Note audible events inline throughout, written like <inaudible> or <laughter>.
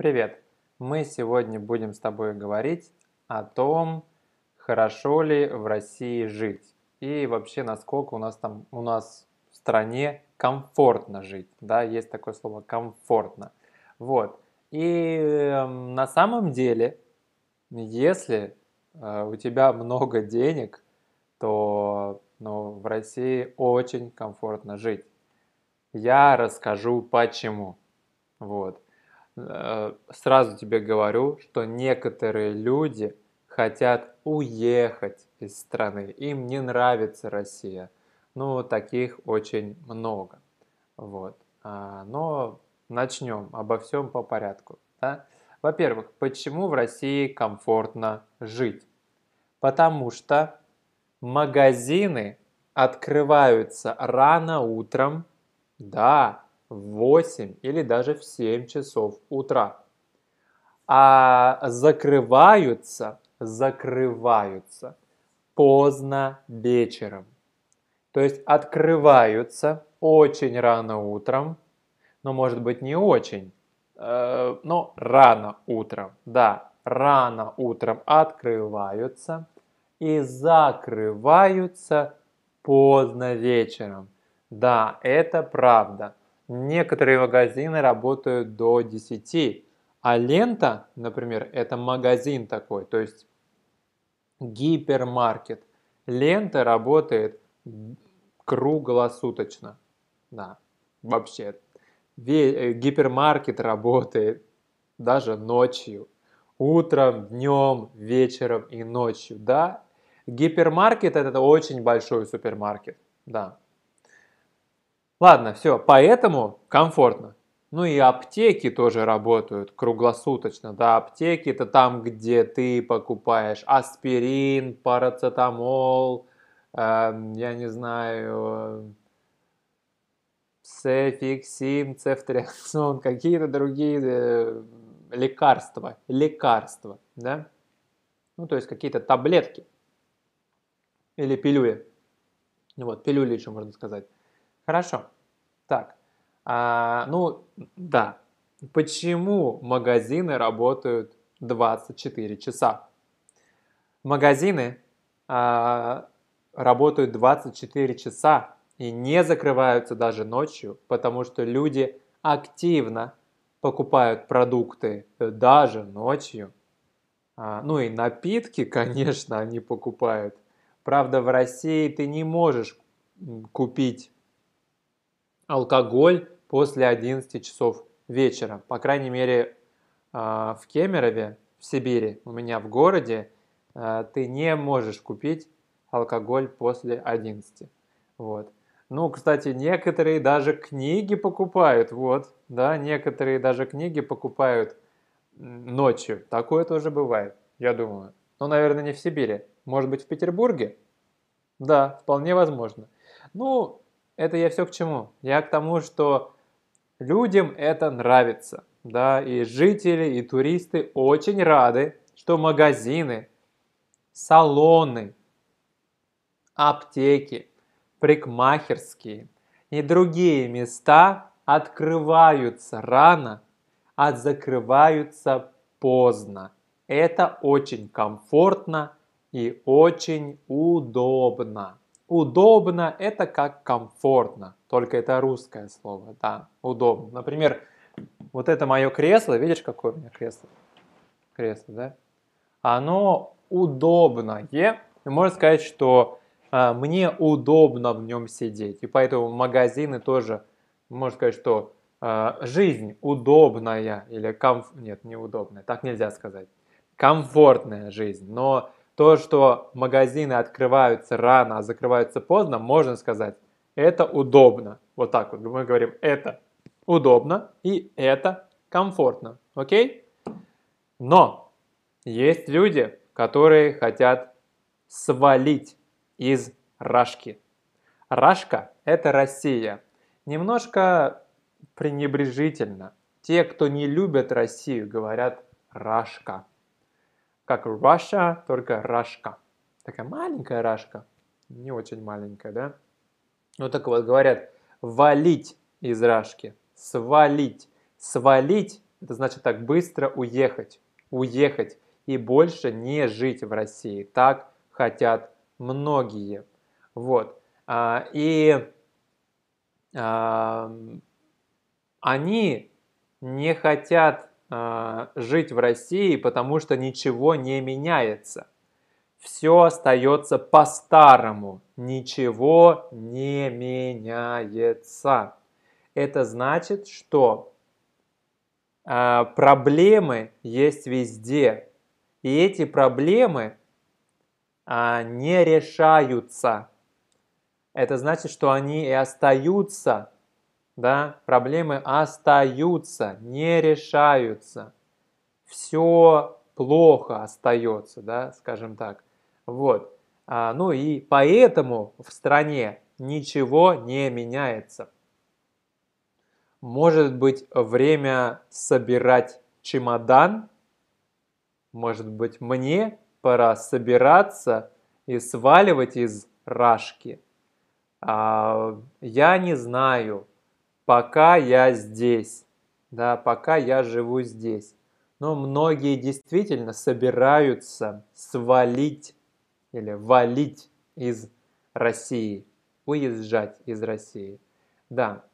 Привет! Мы сегодня будем с тобой говорить о том, хорошо ли в России жить и вообще насколько у нас там у нас в стране комфортно жить. Да, есть такое слово комфортно. Вот. И э, на самом деле, если э, у тебя много денег, то ну, в России очень комфортно жить. Я расскажу почему. Вот. Э, сразу тебе говорю, что некоторые люди хотят уехать из страны, им не нравится Россия. Ну, таких очень много. Вот. А, но начнем обо всем по порядку. Да? Во-первых, почему в России комфортно жить? Потому что магазины открываются рано утром, да, в 8 или даже в 7 часов утра. А закрываются, закрываются поздно вечером. То есть открываются очень рано утром, но может быть не очень, э, но рано утром, да, рано утром открываются и закрываются поздно вечером. Да, это правда. Некоторые магазины работают до 10, а лента, например, это магазин такой, то есть гипермаркет. Лента работает круглосуточно. Да, вообще. Э, гипермаркет работает даже ночью. Утром, днем, вечером и ночью. Да, гипермаркет это очень большой супермаркет. Да, Ладно, все, поэтому комфортно. Ну и аптеки тоже работают круглосуточно. Да, аптеки это там, где ты покупаешь аспирин, парацетамол, э, я не знаю, цефиксим, цефтриаксон, <laughs> какие-то другие э, лекарства, лекарства, да? Ну, то есть какие-то таблетки или пилюли. Вот, пилюли еще можно сказать. Хорошо. Так, а, ну да. Почему магазины работают 24 часа? Магазины а, работают 24 часа и не закрываются даже ночью, потому что люди активно покупают продукты даже ночью. А, ну и напитки, <laughs> конечно, они покупают. Правда, в России ты не можешь купить алкоголь после 11 часов вечера. По крайней мере, а, в Кемерове, в Сибири, у меня в городе, а, ты не можешь купить алкоголь после 11. Вот. Ну, кстати, некоторые даже книги покупают, вот, да, некоторые даже книги покупают ночью. Такое тоже бывает, я думаю. Но, наверное, не в Сибири. Может быть, в Петербурге? Да, вполне возможно. Ну, это я все к чему? Я к тому, что людям это нравится. Да, и жители, и туристы очень рады, что магазины, салоны, аптеки, прикмахерские и другие места открываются рано, а закрываются поздно. Это очень комфортно и очень удобно. Удобно – это как комфортно, только это русское слово, да, удобно. Например, вот это мое кресло, видишь, какое у меня кресло? Кресло, да? Оно удобное, можно сказать, что а, мне удобно в нем сидеть, и поэтому магазины тоже, можно сказать, что а, жизнь удобная или комф... Нет, неудобная, так нельзя сказать. Комфортная жизнь, но то, что магазины открываются рано, а закрываются поздно, можно сказать, это удобно. Вот так вот мы говорим, это удобно и это комфортно. Окей? Но есть люди, которые хотят свалить из Рашки. Рашка – это Россия. Немножко пренебрежительно. Те, кто не любят Россию, говорят Рашка как Russia, только Рашка. Такая маленькая Рашка, не очень маленькая, да? Ну так вот, говорят, валить из Рашки, свалить. Свалить Это значит так быстро уехать, уехать и больше не жить в России. Так хотят многие. Вот. А, и а, они не хотят жить в России, потому что ничего не меняется. Все остается по-старому, ничего не меняется. Это значит, что э, проблемы есть везде, и эти проблемы э, не решаются. Это значит, что они и остаются, да, проблемы остаются, не решаются. Все плохо остается, да, скажем так. Вот. А, ну и поэтому в стране ничего не меняется. Может быть время собирать чемодан? Может быть мне пора собираться и сваливать из Рашки? А, я не знаю, пока я здесь, да, пока я живу здесь. Но многие действительно собираются свалить или валить из России, уезжать из России. Да.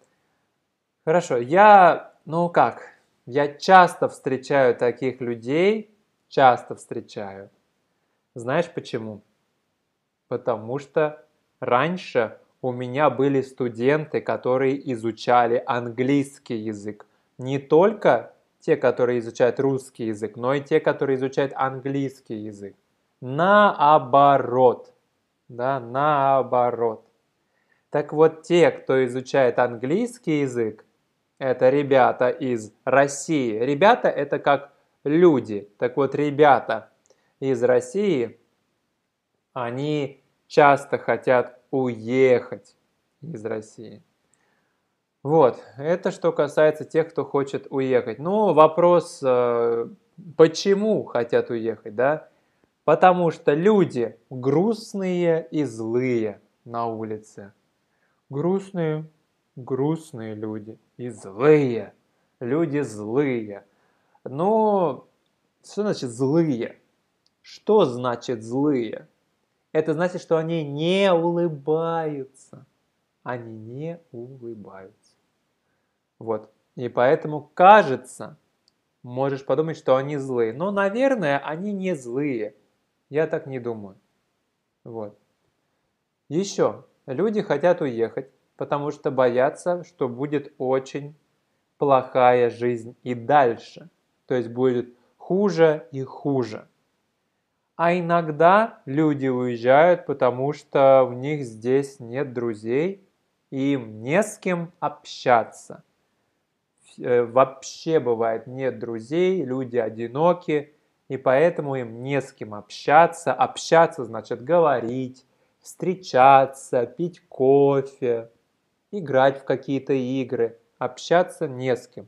Хорошо, я, ну как, я часто встречаю таких людей, часто встречаю. Знаешь почему? Потому что раньше у меня были студенты, которые изучали английский язык. Не только те, которые изучают русский язык, но и те, которые изучают английский язык наоборот. Да, наоборот. Так вот, те, кто изучает английский язык, это ребята из России. Ребята это как люди. Так вот, ребята из России, они часто хотят уехать из России. Вот, это что касается тех, кто хочет уехать. Ну, вопрос, э, почему хотят уехать, да? Потому что люди грустные и злые на улице. Грустные, грустные люди и злые. Люди злые. Но что значит злые? Что значит злые? Это значит, что они не улыбаются. Они не улыбаются. Вот. И поэтому кажется, можешь подумать, что они злые. Но, наверное, они не злые. Я так не думаю. Вот. Еще. Люди хотят уехать, потому что боятся, что будет очень плохая жизнь и дальше. То есть будет хуже и хуже. А иногда люди уезжают, потому что у них здесь нет друзей, и им не с кем общаться. Э, вообще бывает нет друзей, люди одиноки, и поэтому им не с кем общаться. Общаться значит говорить, встречаться, пить кофе, играть в какие-то игры. Общаться не с кем.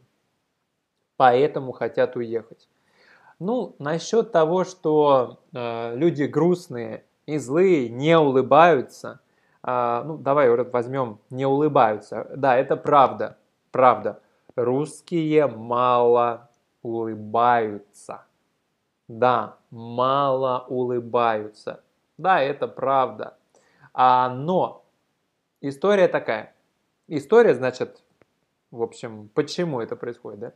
Поэтому хотят уехать. Ну, насчет того, что э, люди грустные и злые не улыбаются, э, ну, давай возьмем не улыбаются. Да, это правда, правда. Русские мало улыбаются. Да, мало улыбаются. Да, это правда. А, но история такая. История, значит, в общем, почему это происходит, да?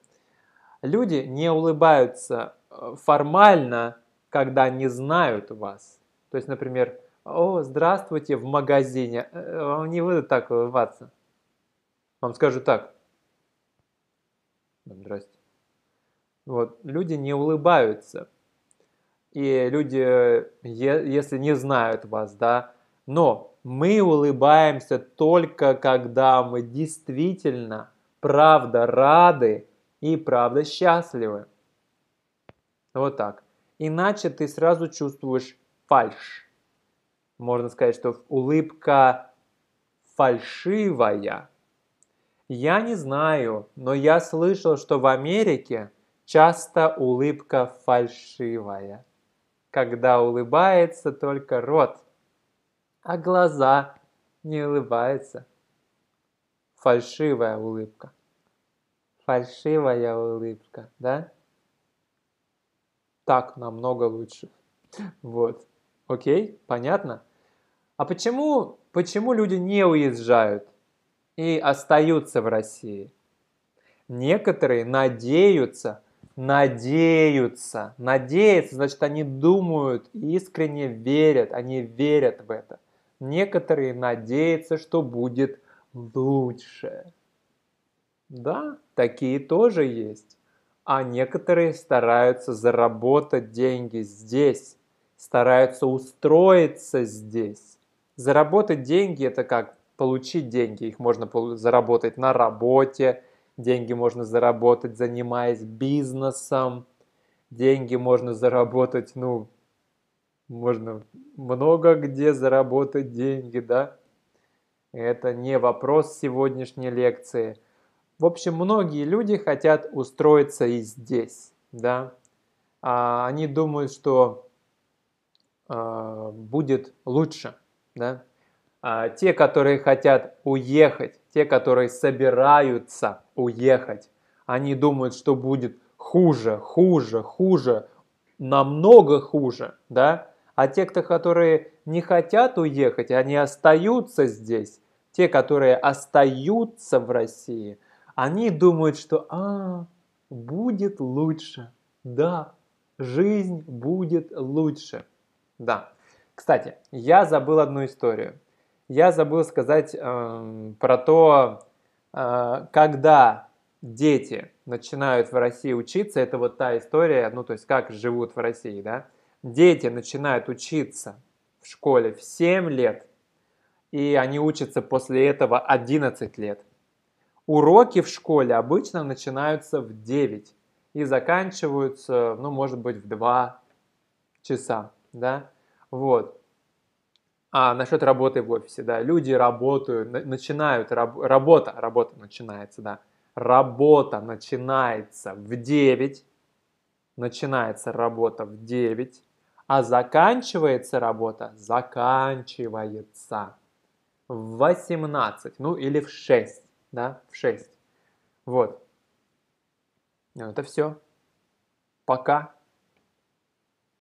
Люди не улыбаются формально, когда не знают вас. То есть, например, «О, здравствуйте» в магазине. Э, вам не будут так улыбаться. Вам скажут так. Здрасте. Вот, люди не улыбаются и люди, если не знают вас, да, но мы улыбаемся только когда мы действительно, правда, рады и правда счастливы. Вот так. Иначе ты сразу чувствуешь фальш. Можно сказать, что улыбка фальшивая. Я не знаю, но я слышал, что в Америке часто улыбка фальшивая когда улыбается только рот, а глаза не улыбаются. Фальшивая улыбка. фальшивая улыбка, да? Так намного лучше. Вот. Окей, понятно? А почему, почему люди не уезжают и остаются в России? Некоторые надеются, надеются, надеются, значит, они думают, искренне верят, они верят в это. Некоторые надеются, что будет лучше. Да, такие тоже есть. А некоторые стараются заработать деньги здесь, стараются устроиться здесь. Заработать деньги – это как получить деньги. Их можно заработать на работе, деньги можно заработать, занимаясь бизнесом, деньги можно заработать, ну, можно много где заработать деньги, да? Это не вопрос сегодняшней лекции. В общем, многие люди хотят устроиться и здесь, да? А они думают, что э, будет лучше, да? А те, которые хотят уехать, те, которые собираются уехать, они думают, что будет хуже, хуже, хуже, намного хуже, да? А те, кто, которые не хотят уехать, они остаются здесь, те, которые остаются в России, они думают, что а, будет лучше, да, жизнь будет лучше. Да. Кстати, я забыл одну историю. Я забыл сказать э, про то, э, когда дети начинают в России учиться, это вот та история, ну то есть как живут в России, да. Дети начинают учиться в школе в 7 лет, и они учатся после этого 11 лет. Уроки в школе обычно начинаются в 9 и заканчиваются, ну, может быть, в 2 часа, да, вот. А насчет работы в офисе, да, люди работают, начинают, раб, работа, работа начинается, да, работа начинается в 9, начинается работа в 9, а заканчивается работа, заканчивается в 18, ну или в 6, да, в 6. Вот. Ну, это все. Пока.